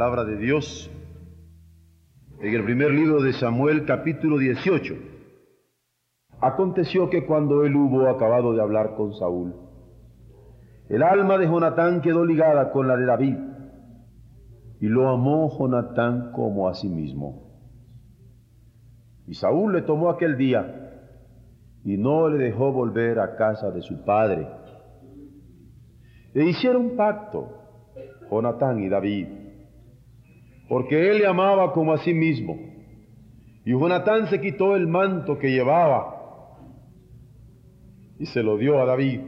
Palabra de Dios en el primer libro de Samuel capítulo 18. Aconteció que cuando él hubo acabado de hablar con Saúl, el alma de Jonatán quedó ligada con la de David, y lo amó Jonatán como a sí mismo. Y Saúl le tomó aquel día y no le dejó volver a casa de su padre. E hicieron pacto, Jonatán y David, porque él le amaba como a sí mismo. Y Jonatán se quitó el manto que llevaba y se lo dio a David.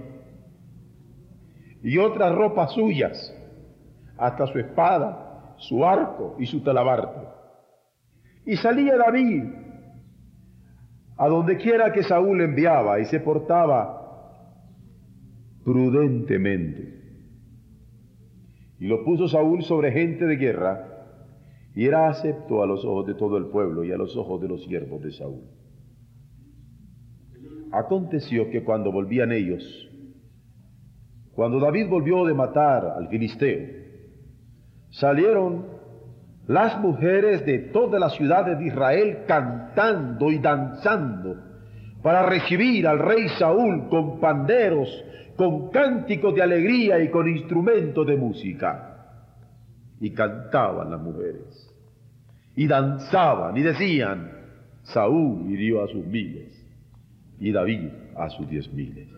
Y otras ropas suyas, hasta su espada, su arco y su talabarte. Y salía David a donde quiera que Saúl enviaba y se portaba prudentemente. Y lo puso Saúl sobre gente de guerra y era acepto a los ojos de todo el pueblo y a los ojos de los siervos de Saúl. Aconteció que cuando volvían ellos, cuando David volvió de matar al filisteo, salieron las mujeres de todas las ciudades de Israel cantando y danzando para recibir al rey Saúl con panderos, con cánticos de alegría y con instrumentos de música. Y cantaban las mujeres, y danzaban, y decían, Saúl hirió a sus miles, y David a sus diez miles.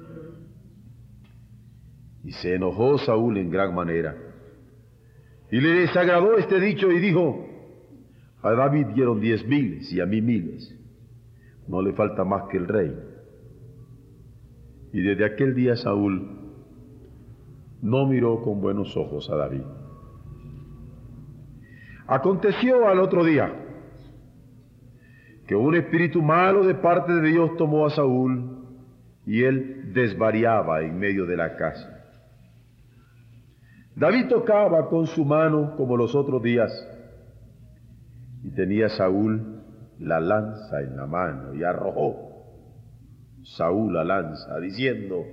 Y se enojó Saúl en gran manera, y le desagradó este dicho y dijo, a David dieron diez miles y a mí miles, no le falta más que el rey. Y desde aquel día Saúl no miró con buenos ojos a David. Aconteció al otro día que un espíritu malo de parte de Dios tomó a Saúl y él desvariaba en medio de la casa. David tocaba con su mano como los otros días y tenía Saúl la lanza en la mano y arrojó Saúl la lanza diciendo,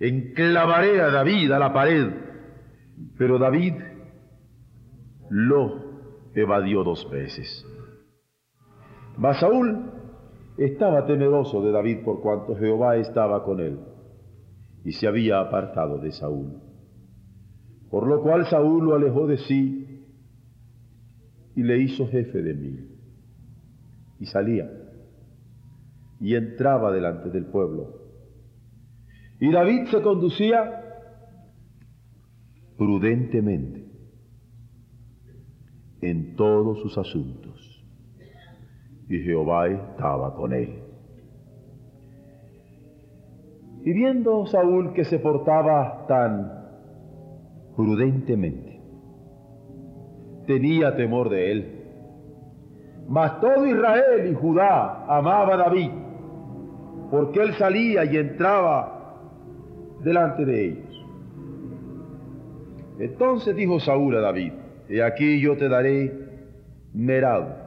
enclavaré a David a la pared. Pero David lo evadió dos veces. Mas Saúl estaba temeroso de David por cuanto Jehová estaba con él y se había apartado de Saúl. Por lo cual Saúl lo alejó de sí y le hizo jefe de mí. Y salía y entraba delante del pueblo. Y David se conducía prudentemente en todos sus asuntos. Y Jehová estaba con él. Y viendo Saúl que se portaba tan prudentemente, tenía temor de él. Mas todo Israel y Judá amaba a David, porque él salía y entraba delante de ellos. Entonces dijo Saúl a David, He aquí yo te daré Merab,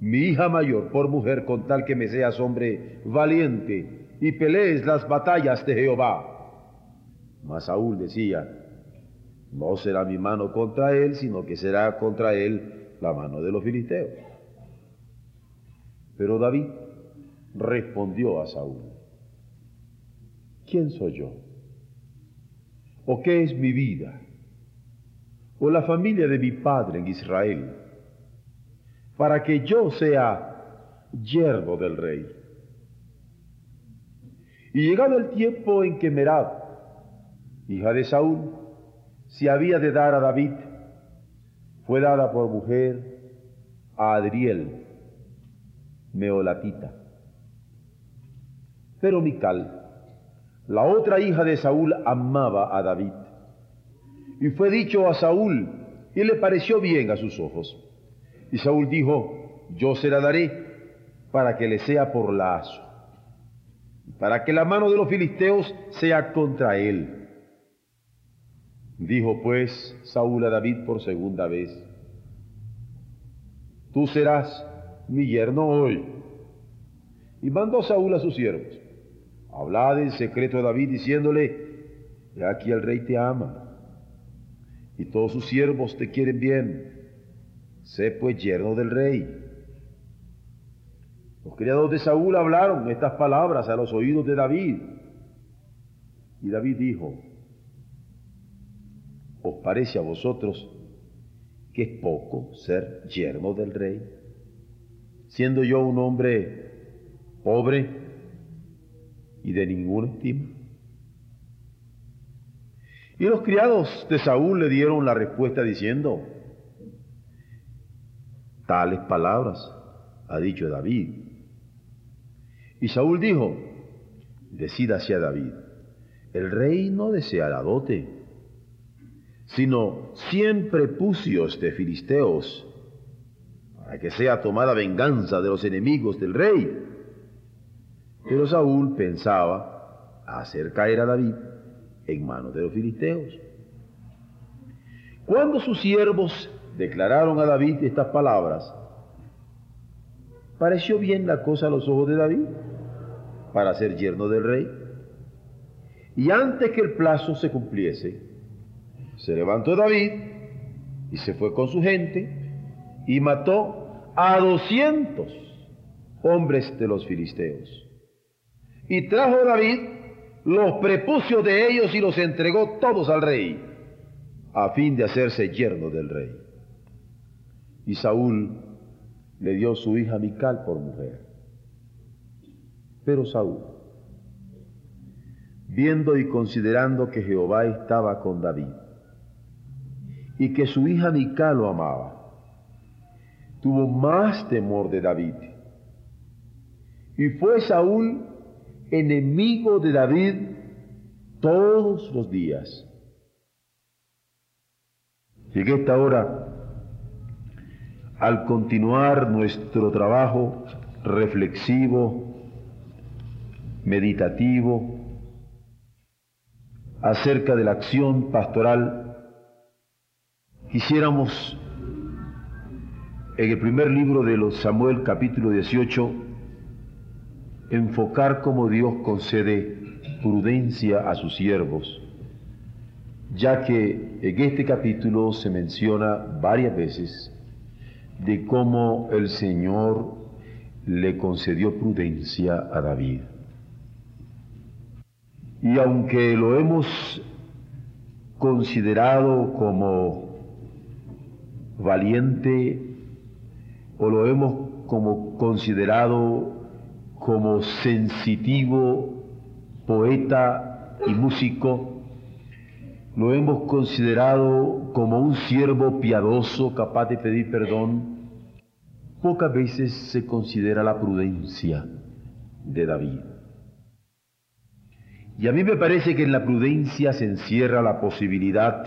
mi hija mayor, por mujer, con tal que me seas hombre valiente y pelees las batallas de Jehová. Mas Saúl decía, no será mi mano contra él, sino que será contra él la mano de los filisteos. Pero David respondió a Saúl, ¿quién soy yo? ¿O qué es mi vida? ¿O la familia de mi padre en Israel? Para que yo sea yerno del rey. Y llegado el tiempo en que Merab, hija de Saúl, se había de dar a David, fue dada por mujer a Adriel, meolatita. Pero Mical, la otra hija de Saúl, amaba a David Y fue dicho a Saúl, y le pareció bien a sus ojos. Y Saúl dijo, yo se la daré para que le sea por lazo, para que la mano de los filisteos sea contra él. Dijo pues Saúl a David por segunda vez, tú serás mi yerno hoy. Y mandó Saúl a sus siervos, hablad en secreto a David diciéndole, aquí el rey te ama y todos sus siervos te quieren bien. Sé pues yerno del rey. Los criados de Saúl hablaron estas palabras a los oídos de David. Y David dijo, ¿os parece a vosotros que es poco ser yerno del rey? Siendo yo un hombre pobre y de ninguna estima. Y los criados de Saúl le dieron la respuesta diciendo, tales palabras ha dicho David. Y Saúl dijo, decídase a David, el rey no desea la dote, sino cien prepucios de filisteos, para que sea tomada venganza de los enemigos del rey. Pero Saúl pensaba hacer caer a David en manos de los filisteos. Cuando sus siervos declararon a David estas palabras, pareció bien la cosa a los ojos de David para ser yerno del rey. Y antes que el plazo se cumpliese, se levantó David y se fue con su gente y mató a doscientos hombres de los filisteos. Y trajo David los prepucios de ellos y los entregó todos al rey, a fin de hacerse yerno del rey. Y Saúl le dio su hija Mical por mujer. Pero Saúl, viendo y considerando que Jehová estaba con David, y que su hija Mical lo amaba, tuvo más temor de David. Y fue Saúl enemigo de David todos los días. Y esta hora, al continuar nuestro trabajo reflexivo, meditativo, acerca de la acción pastoral, quisiéramos en el primer libro de los Samuel capítulo 18 enfocar cómo Dios concede prudencia a sus siervos, ya que en este capítulo se menciona varias veces de cómo el Señor le concedió prudencia a David. Y aunque lo hemos considerado como valiente o lo hemos como considerado como sensitivo poeta y músico, lo hemos considerado como un siervo piadoso capaz de pedir perdón, pocas veces se considera la prudencia de David. Y a mí me parece que en la prudencia se encierra la posibilidad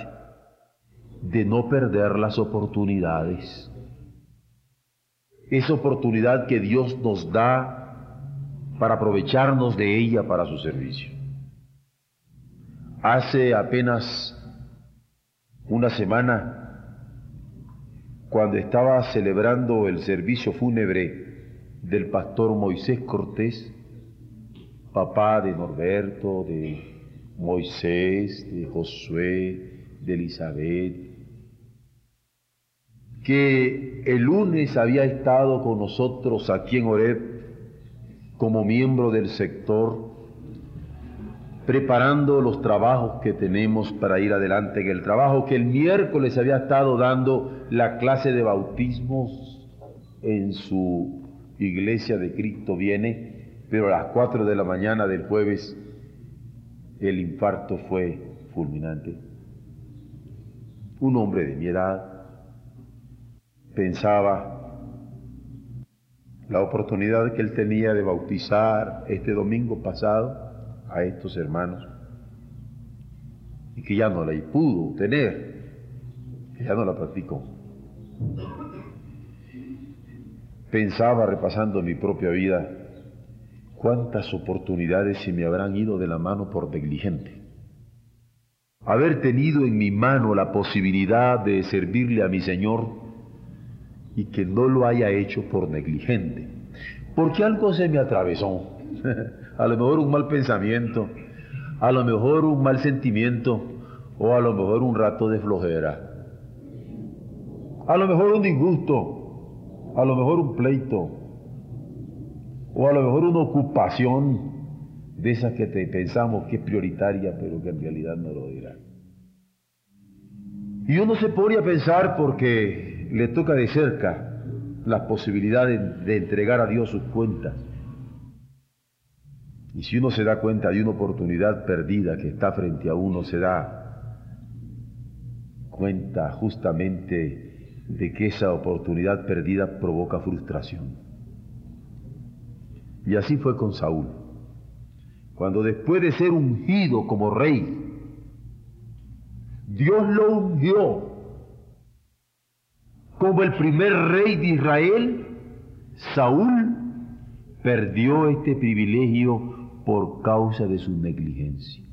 de no perder las oportunidades. Esa oportunidad que Dios nos da para aprovecharnos de ella para su servicio. Hace apenas una semana, cuando estaba celebrando el servicio fúnebre del pastor Moisés Cortés, papá de Norberto, de Moisés, de Josué, de Elizabeth, que el lunes había estado con nosotros aquí en Oreb como miembro del sector, preparando los trabajos que tenemos para ir adelante en el trabajo, que el miércoles había estado dando la clase de bautismos en su iglesia de Cristo viene, pero a las 4 de la mañana del jueves el infarto fue fulminante. Un hombre de mi edad pensaba la oportunidad que él tenía de bautizar este domingo pasado a estos hermanos. y que ya no la pudo tener, que ya no la practicó. Pensaba repasando mi propia vida cuántas oportunidades se me habrán ido de la mano por negligente. Haber tenido en mi mano la posibilidad de servirle a mi Señor y que no lo haya hecho por negligente, porque algo se me atravesó, a lo mejor un mal pensamiento, a lo mejor un mal sentimiento o a lo mejor un rato de flojera, a lo mejor un disgusto, a lo mejor un pleito, o a lo mejor una ocupación de esas que pensamos que es prioritaria, pero que en realidad no lo era. Y uno se pone a pensar porque le toca de cerca la posibilidad de entregar a Dios sus cuentas. Y si uno se da cuenta de una oportunidad perdida que está frente a uno, se da cuenta justamente de que esa oportunidad perdida provoca frustración. Y así fue con Saúl. Cuando después de ser ungido como rey, Dios lo ungió como el primer rey de Israel, Saúl perdió este privilegio por causa de su negligencia.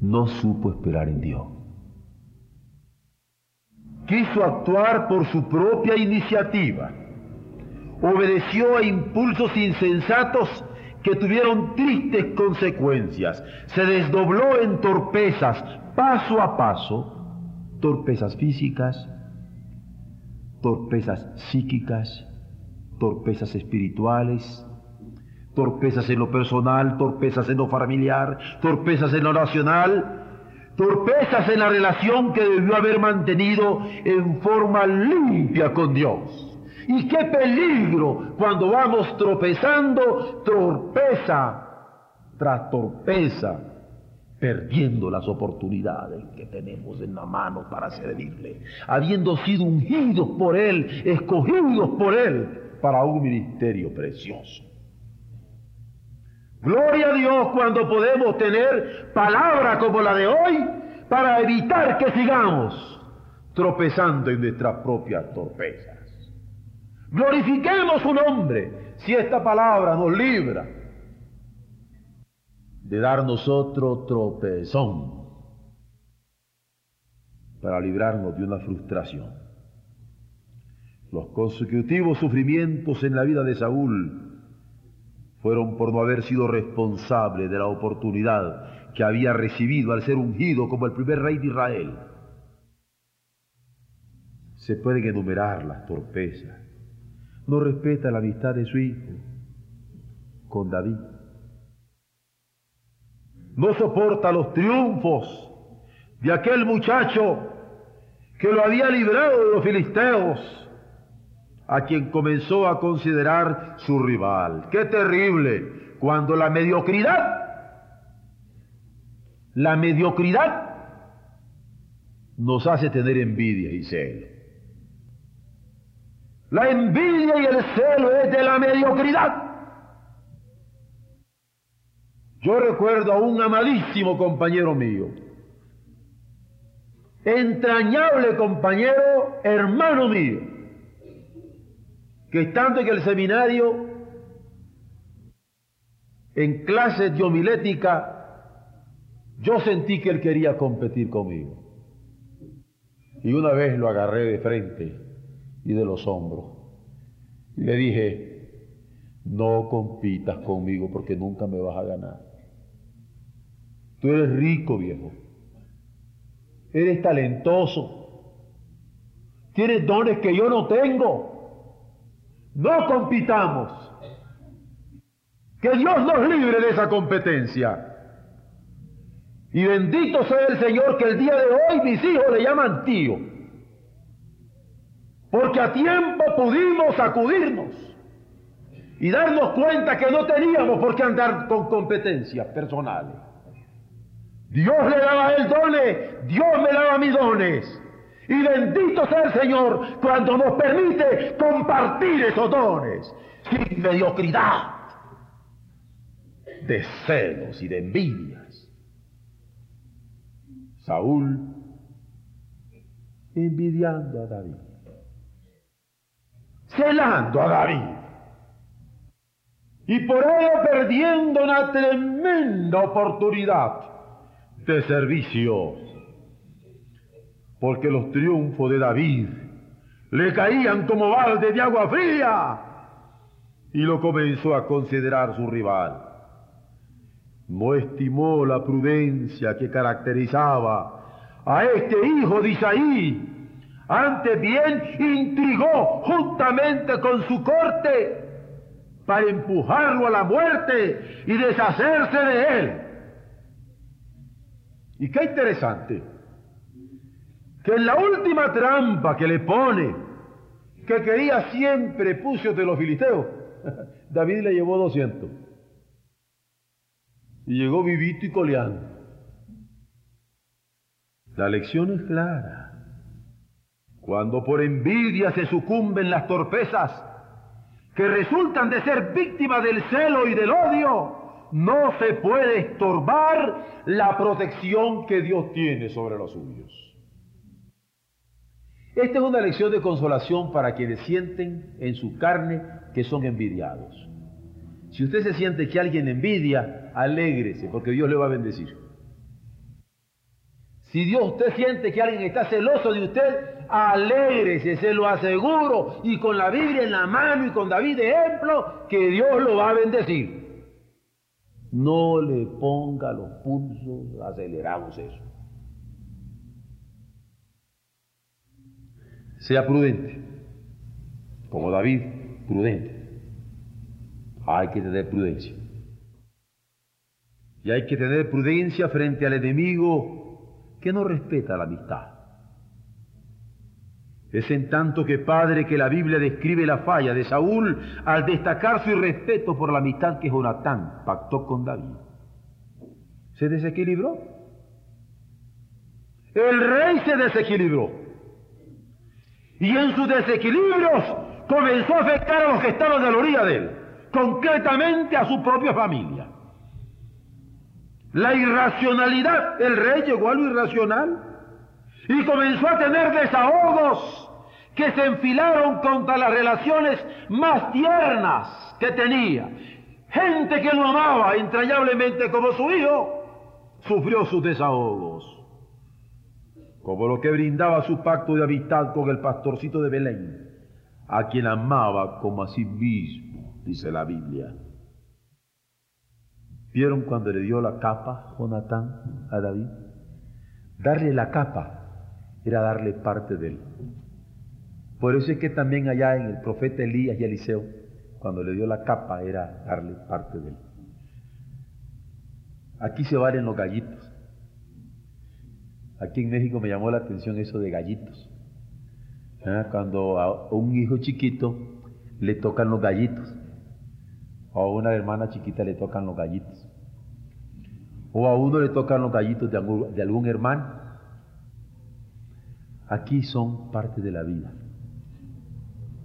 No supo esperar en Dios. Quiso actuar por su propia iniciativa obedeció a impulsos insensatos que tuvieron tristes consecuencias. Se desdobló en torpezas, paso a paso, torpezas físicas, torpezas psíquicas, torpezas espirituales, torpezas en lo personal, torpezas en lo familiar, torpezas en lo nacional, torpezas en la relación que debió haber mantenido en forma limpia con Dios. Y qué peligro cuando vamos tropezando, torpeza tras torpeza, perdiendo las oportunidades que tenemos en la mano para servirle, habiendo sido ungidos por Él, escogidos por Él para un ministerio precioso. Gloria a Dios cuando podemos tener palabra como la de hoy para evitar que sigamos tropezando en nuestras propias torpezas. Glorifiquemos su nombre si esta palabra nos libra de darnos otro tropezón para librarnos de una frustración. Los consecutivos sufrimientos en la vida de Saúl fueron por no haber sido responsable de la oportunidad que había recibido al ser ungido como el primer rey de Israel. Se pueden enumerar las torpezas no respeta la amistad de su hijo con David. No soporta los triunfos de aquel muchacho que lo había librado de los filisteos, a quien comenzó a considerar su rival. Qué terrible cuando la mediocridad, la mediocridad nos hace tener envidia y celo. La envidia y el celo es de la mediocridad. Yo recuerdo a un amadísimo compañero mío, entrañable compañero, hermano mío, que estando en el seminario, en clases de homilética, yo sentí que él quería competir conmigo. Y una vez lo agarré de frente y de los hombros. Y le dije, no compitas conmigo porque nunca me vas a ganar. Tú eres rico, viejo. Eres talentoso. Tienes dones que yo no tengo. No compitamos. Que Dios nos libre de esa competencia. Y bendito sea el Señor que el día de hoy mis hijos le llaman tío porque a tiempo pudimos acudirnos y darnos cuenta que no teníamos por qué andar con competencias personales. Dios le daba él dones, Dios me daba mis dones. Y bendito sea el Señor cuando nos permite compartir esos dones sin mediocridad de celos y de envidias. Saúl envidiando a David, celando a David, y por ello perdiendo una tremenda oportunidad de servicio, porque los triunfos de David le caían como balde de agua fría y lo comenzó a considerar su rival. No estimó la prudencia que caracterizaba a este hijo de Isaí. Antes bien intrigó juntamente con su corte para empujarlo a la muerte y deshacerse de él. Y qué interesante, que en la última trampa que le pone, que quería siempre pucios de los filisteos, David le llevó 200. Y llegó vivito y coleando. La lección es clara. Cuando por envidia se sucumben las torpezas, que resultan de ser víctimas del celo y del odio, no se puede estorbar la protección que Dios tiene sobre los suyos. Esta es una lección de consolación para quienes sienten en su carne que son envidiados. Si usted se siente que alguien envidia, alégrese, porque Dios le va a bendecir. Si Dios usted siente que alguien está celoso de usted, alégrese, se lo aseguro, y con la Biblia en la mano y con David de ejemplo, que Dios lo va a bendecir. No le ponga los pulsos acelerados eso. Sea prudente, como David, prudente. Hay que tener prudencia. Y hay que tener prudencia frente al enemigo que no respeta la amistad. Es en tanto que Padre que la Biblia describe la falla de Saúl al destacar su irrespeto por la amistad que Jonatán pactó con David. ¿Se desequilibró? El rey se desequilibró. Y en sus desequilibrios comenzó a afectar a los que estaban a la orilla de él, concretamente a su propia familia. La irracionalidad, el rey llegó a lo irracional y comenzó a tener desahogos que se enfilaron contra las relaciones más tiernas que tenía. Gente que lo amaba entrañablemente como su hijo, sufrió sus desahogos, como lo que brindaba su pacto de amistad con el pastorcito de Belén, a quien amaba como a sí mismo, dice la Biblia. ¿Vieron cuando le dio la capa Jonatán a David? Darle la capa era darle parte de él. Por eso es que también allá en el profeta Elías y Eliseo, cuando le dio la capa, era darle parte de él. Aquí se valen los gallitos. Aquí en México me llamó la atención eso de gallitos. ¿Ah? Cuando a un hijo chiquito le tocan los gallitos, o a una hermana chiquita le tocan los gallitos, o a uno le tocan los gallitos de de algún hermano, aquí son parte de la vida.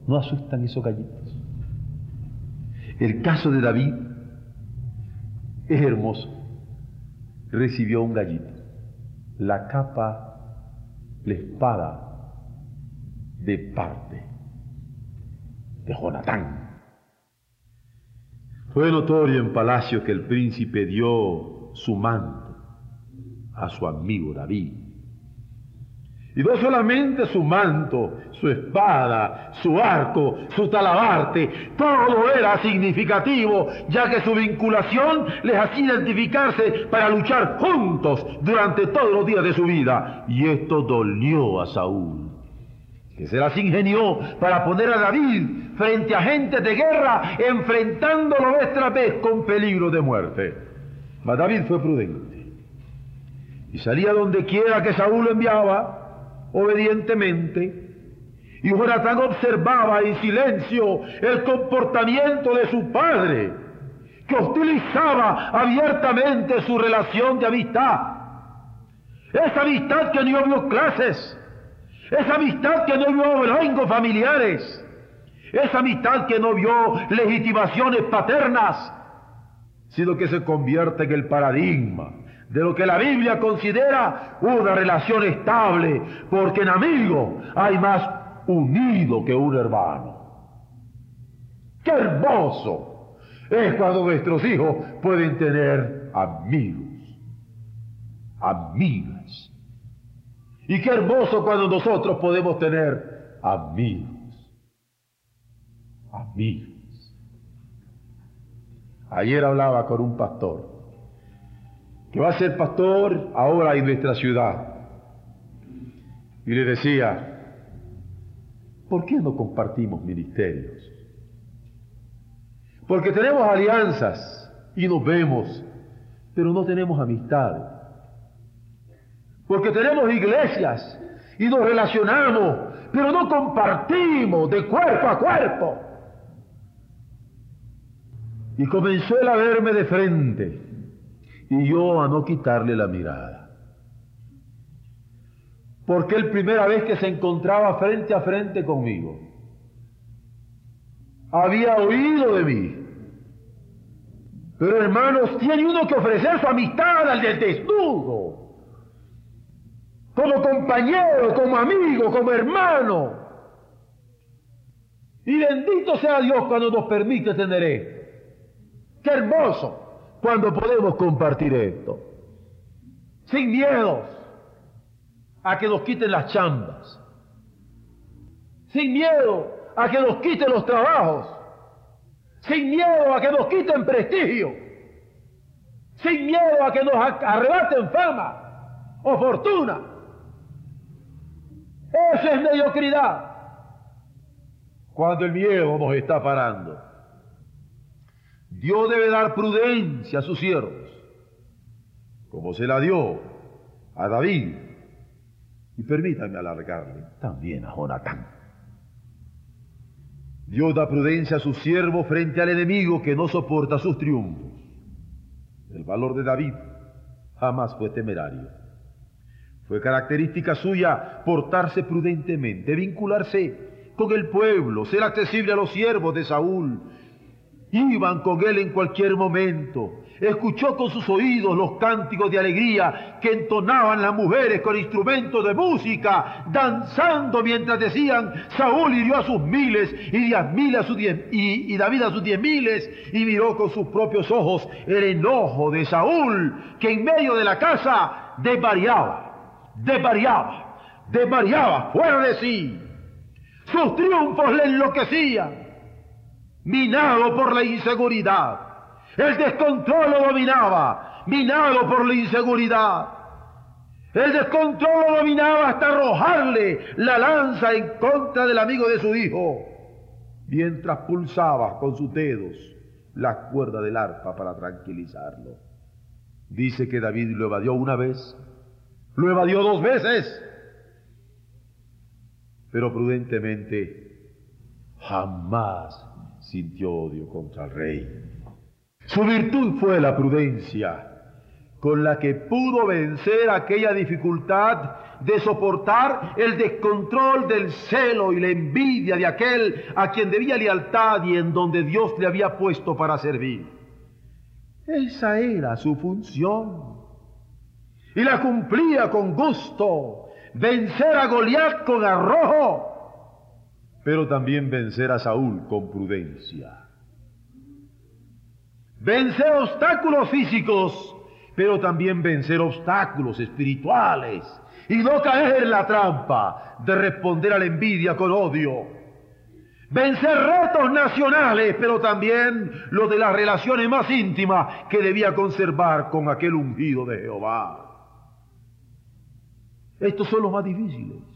No asustan esos gallitos. El caso de David es hermoso. Recibió un gallito, la capa, la espada de parte de Jonatán. Fue notorio en palacio que el príncipe dio su manto a su amigo David y no solamente su manto, su espada, su arco, su talabarte, todo era significativo, ya que su vinculación les hacía identificarse para luchar juntos durante todos los días de su vida. Y esto dolió a Saúl, que se las ingenió para poner a David frente a gente de guerra, enfrentándolo vez vez con peligro de muerte. Mas David fue prudente y salía donde quiera que Saúl lo enviaba obedientemente. Y Jonatán observaba en silencio el comportamiento de su padre, que hostilizaba abiertamente su relación de amistad. Esa amistad que no vio clases, esa amistad que no vio rangos familiares, esa amistad que no vio legitimaciones paternas, sino que se convierte en el paradigma de lo que la Biblia considera una relación estable, porque en amigo hay más unido que un hermano. ¡Qué hermoso! Es cuando nuestros hijos pueden tener amigos, amigas. Y qué hermoso cuando nosotros podemos tener amigos, amigos. Ayer hablaba con un pastor que va a ser pastor ahora en nuestra ciudad. Y le decía, ¿por qué no compartimos ministerios? Porque tenemos alianzas y nos vemos, pero no tenemos amistades. Porque tenemos iglesias y nos relacionamos, pero no compartimos de cuerpo a cuerpo. Y comenzó él a verme de frente y yo a no quitarle la mirada. Porque él primera vez que se encontraba frente a frente conmigo, había oído de mí. Pero hermanos, tiene uno que ofrecer su amistad al del desnudo. Como compañero, como amigo, como hermano. Y bendito sea Dios cuando nos permite tener esto. Qué hermoso cuando podemos compartir esto. Sin miedos a que nos quiten las chambas. Sin miedo a que nos quiten los trabajos. Sin miedo a que nos quiten prestigio. Sin miedo a que nos arrebaten fama o fortuna. Eso es mediocridad. Cuando el miedo nos está parando. Dios debe dar prudencia a sus siervos, como se la dio a David. Y permítanme alargarle también a Jonatán. Dios da prudencia a sus siervos frente al enemigo que no soporta sus triunfos. El valor de David jamás fue temerario. Fue característica suya portarse prudentemente, vincularse con el pueblo, ser accesible a los siervos de Saúl, Iban con él en cualquier momento. Escuchó con sus oídos los cánticos de alegría que entonaban las mujeres con instrumentos de música, danzando mientras decían, Saúl hirió a sus miles y, a sus diez, y, y David a sus diez miles, y miró con sus propios ojos el enojo de Saúl, que en medio de la casa desvariaba, desvariaba, desvariaba fuera de sí. Sus triunfos le enloquecían minado por la inseguridad. El descontrol lo dominaba, minado por la inseguridad. El descontrol lo dominaba hasta arrojarle la lanza en contra del amigo de su hijo, mientras pulsaba con sus dedos la cuerda del arpa para tranquilizarlo. Dice que David lo evadió una vez, lo evadió dos veces, pero prudentemente jamás sintió odio contra el rey. Su virtud fue la prudencia, con la que pudo vencer aquella dificultad de soportar el descontrol del celo y la envidia de aquel a quien debía lealtad y en donde Dios le había puesto para servir. Esa era su función. Y la cumplía con gusto, vencer a Goliat con arrojo pero también vencer a Saúl con prudencia. Vencer obstáculos físicos, pero también vencer obstáculos espirituales y no caer en la trampa de responder a la envidia con odio. Vencer retos nacionales, pero también los de las relaciones más íntimas que debía conservar con aquel ungido de Jehová. Estos son los más difíciles.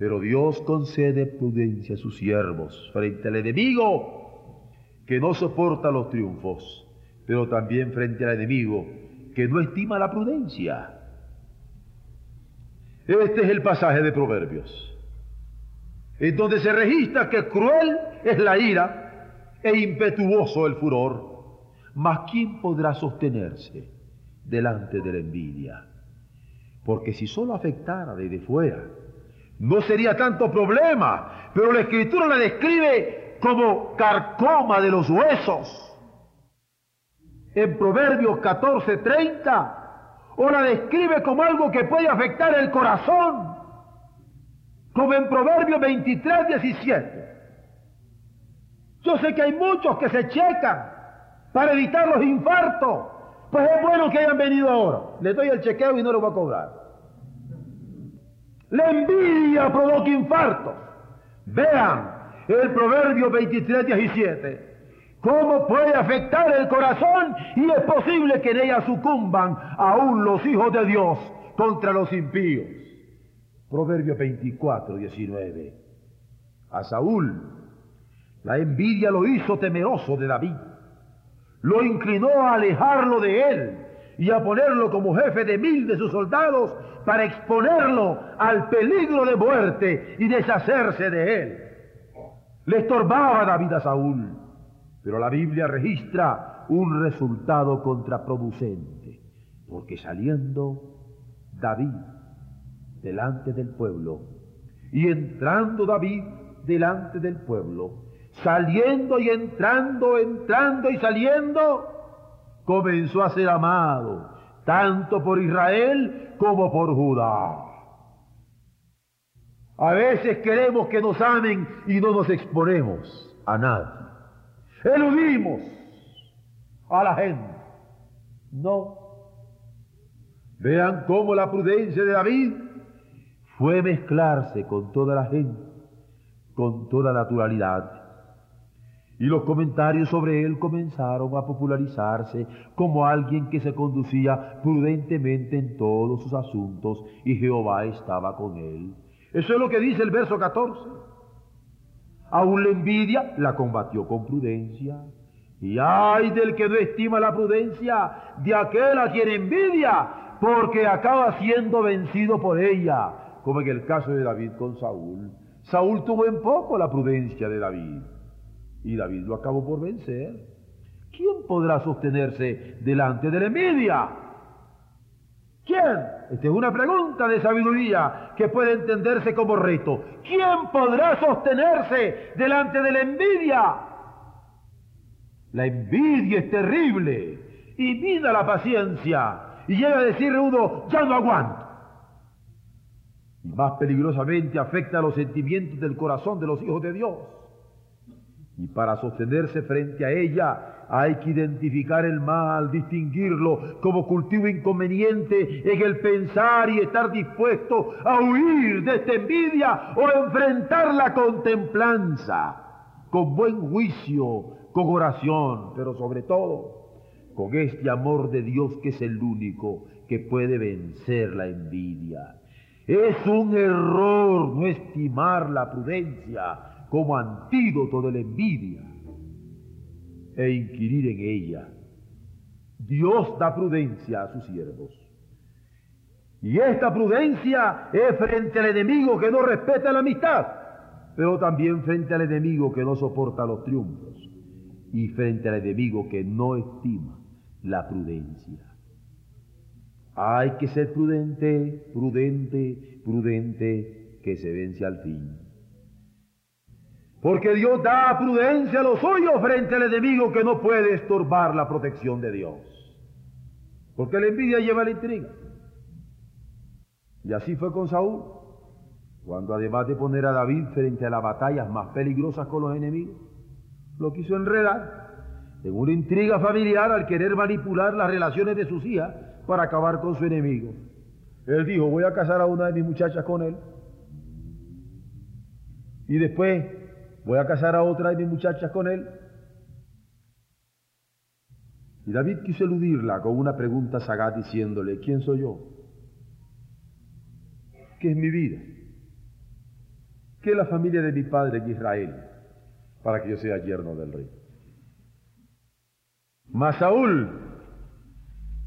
Pero Dios concede prudencia a sus siervos frente al enemigo que no soporta los triunfos, pero también frente al enemigo que no estima la prudencia. Este es el pasaje de Proverbios, en donde se registra que cruel es la ira e impetuoso el furor, mas ¿quién podrá sostenerse delante de la envidia? Porque si solo afectara desde fuera, no sería tanto problema, pero la escritura la describe como carcoma de los huesos. en Proverbios 14:30 o la describe como algo que puede afectar el corazón, como en Proverbios 23:17. Yo sé que hay muchos que se checan para evitar los infartos. Pues es bueno que hayan venido ahora. Les doy el chequeo y no lo voy a cobrar. La envidia provoca infartos. Vean el Proverbio 23, 17. ¿Cómo puede afectar el corazón? Y es posible que en ella sucumban aún los hijos de Dios contra los impíos. Proverbio 24, 19. A Saúl la envidia lo hizo temeroso de David. Lo inclinó a alejarlo de él y a ponerlo como jefe de mil de sus soldados para exponerlo al peligro de muerte y deshacerse de él. Le estorbaba David a Saúl, pero la Biblia registra un resultado contraproducente, porque saliendo David delante del pueblo y entrando David delante del pueblo, saliendo y entrando, entrando y saliendo, comenzó a ser amado, tanto por Israel como por Judá. A veces queremos que nos amen y no nos exponemos a nadie. Eludimos a la gente. No. Vean cómo la prudencia de David fue mezclarse con toda la gente, con toda naturalidad y los comentarios sobre él comenzaron a popularizarse como alguien que se conducía prudentemente en todos sus asuntos y Jehová estaba con él. Eso es lo que dice el verso 14. Aún la envidia la combatió con prudencia. Y ay del que no estima la prudencia, de aquel a quien envidia, porque acaba siendo vencido por ella, como en el caso de David con Saúl. Saúl tuvo en poco la prudencia de David. Y David lo acabó por vencer. ¿Quién podrá sostenerse delante de la envidia? ¿Quién? Esta es una pregunta de sabiduría que puede entenderse como reto. ¿Quién podrá sostenerse delante de la envidia? La envidia es terrible y mida la paciencia y llega a decirle uno, ya no aguanto. Y más peligrosamente afecta a los sentimientos del corazón de los hijos de Dios. Y para sostenerse frente a ella hay que identificar el mal, distinguirlo como cultivo inconveniente en el pensar y estar dispuesto a huir de esta envidia o enfrentarla con templanza, con buen juicio, con oración, pero sobre todo con este amor de Dios que es el único que puede vencer la envidia. Es un error no estimar la prudencia como antídoto de la envidia e inquirir en ella. Dios da prudencia a sus siervos. Y esta prudencia es frente al enemigo que no respeta la amistad, pero también frente al enemigo que no soporta los triunfos y frente al enemigo que no estima la prudencia. Hay que ser prudente, prudente, prudente, que se vence al fin. Porque Dios da prudencia a los suyos frente al enemigo que no puede estorbar la protección de Dios. Porque la envidia lleva la intriga. Y así fue con Saúl, cuando además de poner a David frente a las batallas más peligrosas con los enemigos, lo quiso enredar en una intriga familiar al querer manipular las relaciones de sus hijas para acabar con su enemigo. Él dijo, voy a casar a una de mis muchachas con él. Y después voy a casar a otra de mis muchachas con él. Y David quiso eludirla con una pregunta sagaz diciéndole, ¿quién soy yo? ¿Qué es mi vida? ¿Qué es la familia de mi padre en Israel para que yo sea yerno del rey? Mas Saúl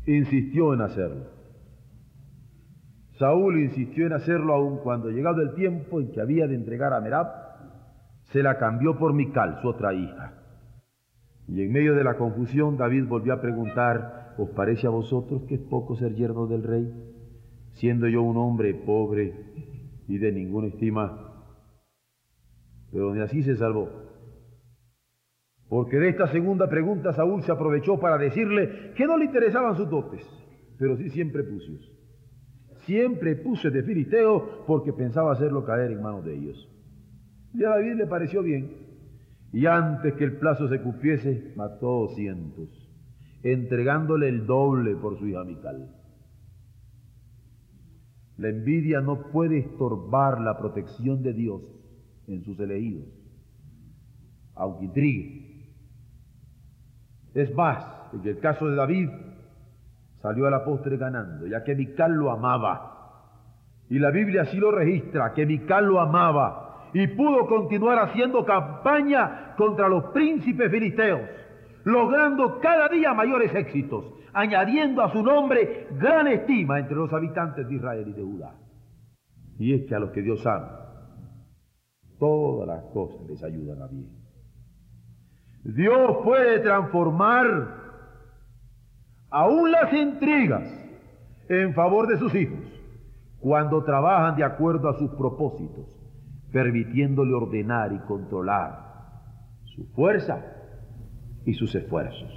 insistió en hacerlo. Saúl insistió en hacerlo aun cuando llegado el tiempo en que había de entregar a Merab, se la cambió por Mical, su otra hija. Y en medio de la confusión, David volvió a preguntar, ¿os parece a vosotros que es poco ser yerno del rey, siendo yo un hombre pobre y de ninguna estima? Pero ni así se salvó. Porque de esta segunda pregunta Saúl se aprovechó para decirle que no le interesaban sus dotes, pero sí siempre pucios. Siempre puse de filisteo porque pensaba hacerlo caer en manos de ellos. Y a David le pareció bien. Y antes que el plazo se cumpliese, mató cientos, entregándole el doble por su hija Mical. La envidia no puede estorbar la protección de Dios en sus elegidos, aunque intrigue. Es más, en el caso de David salió a la postre ganando, ya que Mical lo amaba. Y la Biblia así lo registra, que Mical lo amaba y pudo continuar haciendo campaña contra los príncipes filisteos, logrando cada día mayores éxitos, añadiendo a su nombre gran estima entre los habitantes de Israel y de Judá. Y es que a los que Dios ama, todas las cosas les ayudan a bien. Dios puede transformar aún las intrigas en favor de sus hijos cuando trabajan de acuerdo a sus propósitos, permitiéndole ordenar y controlar su fuerza y sus esfuerzos.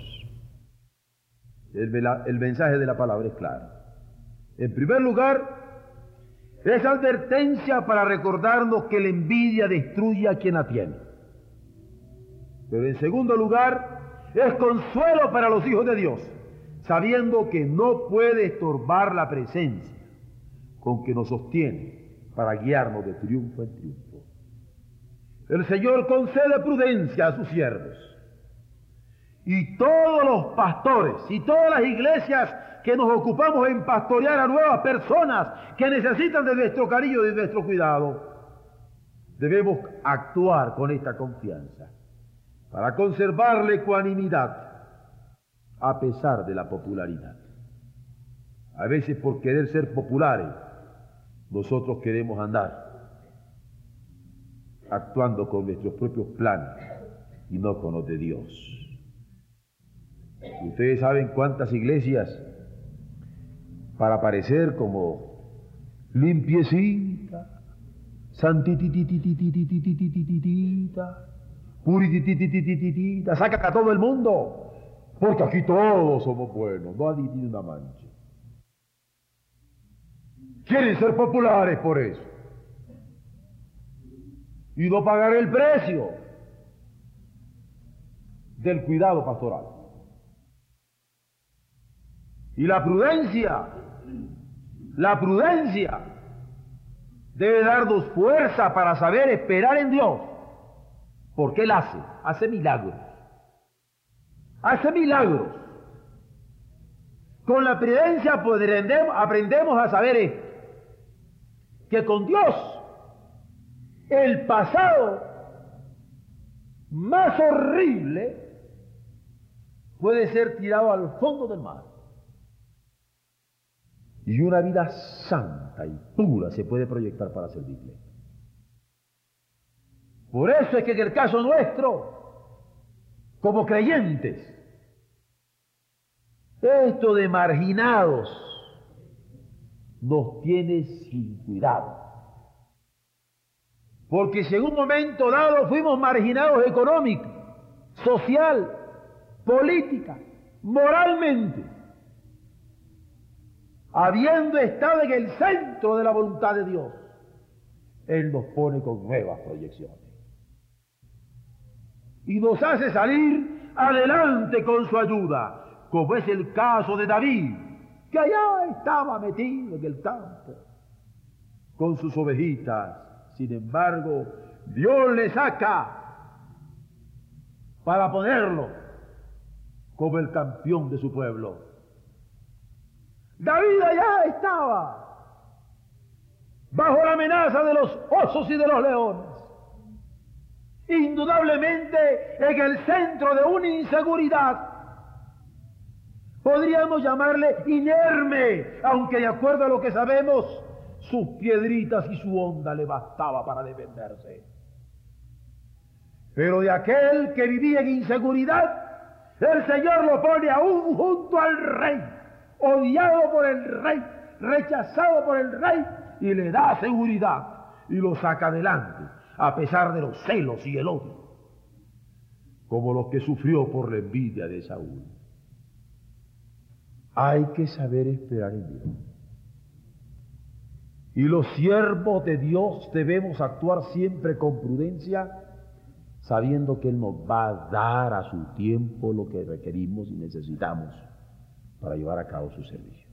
El, mensaje de la palabra es claro. En primer lugar, es advertencia para recordarnos que la envidia destruye a quien la tiene. Pero en segundo lugar, es consuelo para los hijos de Dios, sabiendo que no puede estorbar la presencia con que nos sostiene para guiarnos de triunfo en triunfo. El Señor concede prudencia a sus siervos. Y todos los pastores y todas las iglesias que nos ocupamos en pastorear a nuevas personas que necesitan de nuestro cariño y de nuestro cuidado, debemos actuar con esta confianza para conservar la ecuanimidad a pesar de la popularidad. A veces por querer ser populares, nosotros queremos andar actuando con nuestros propios planes y no con los de Dios. Ustedes saben cuántas iglesias, para parecer como limpiecita, santititititititita, puritititititita, saca a todo el mundo, porque aquí todos somos buenos, no admitir una mancha. Quieren ser populares por eso. Y no pagar el precio del cuidado pastoral. Y la prudencia, la prudencia debe darnos fuerza para saber esperar en Dios. Porque Él hace, hace milagros. Hace milagros. Con la prudencia aprendemos a saber esto que con Dios el pasado más horrible puede ser tirado al fondo del mar. Y una vida santa y pura se puede proyectar para servirle. Por eso es que en el caso nuestro, como creyentes, esto de marginados, nos tiene sin cuidado. Porque si en un momento dado fuimos marginados económico, social, política, moralmente, habiendo estado en el centro de la voluntad de Dios, Él nos pone con nuevas proyecciones. Y nos hace salir adelante con su ayuda, como es el caso de David, que allá estaba metido en el campo con sus ovejitas. Sin embargo, Dios le saca para ponerlo como el campeón de su pueblo. David allá estaba bajo la amenaza de los osos y de los leones. Indudablemente en el centro de una inseguridad Podríamos llamarle inerme, aunque de acuerdo a lo que sabemos, sus piedritas y su onda le bastaba para defenderse. Pero de aquel que vivía en inseguridad, el Señor lo pone aún junto al rey, odiado por el rey, rechazado por el rey, y le da seguridad y lo saca adelante, a pesar de los celos y el odio. como los que sufrió por la envidia de Saúl. Hay que saber esperar en Dios. Y los siervos de Dios debemos actuar siempre con prudencia, sabiendo que Él nos va a dar a su tiempo lo que requerimos y necesitamos para llevar a cabo su servicio.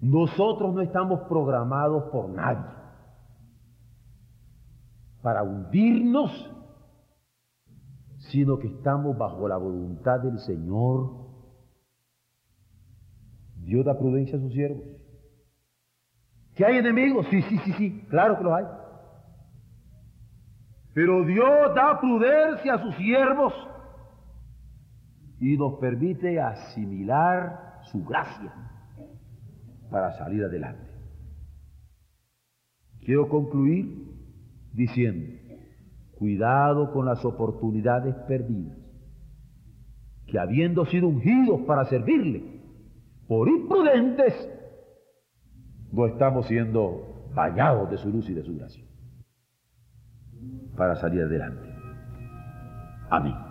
Nosotros no estamos programados por nadie para hundirnos, sino que estamos bajo la voluntad del Señor. Dios da prudencia a sus siervos. ¿Que hay enemigos? Sí, sí, sí, sí, claro que los hay. Pero Dios da prudencia a sus siervos y nos permite asimilar su gracia para salir adelante. Quiero concluir diciendo, cuidado con las oportunidades perdidas, que habiendo sido ungidos para servirle, por imprudentes, no estamos siendo bañados de su luz y de su gracia para salir adelante. Amén.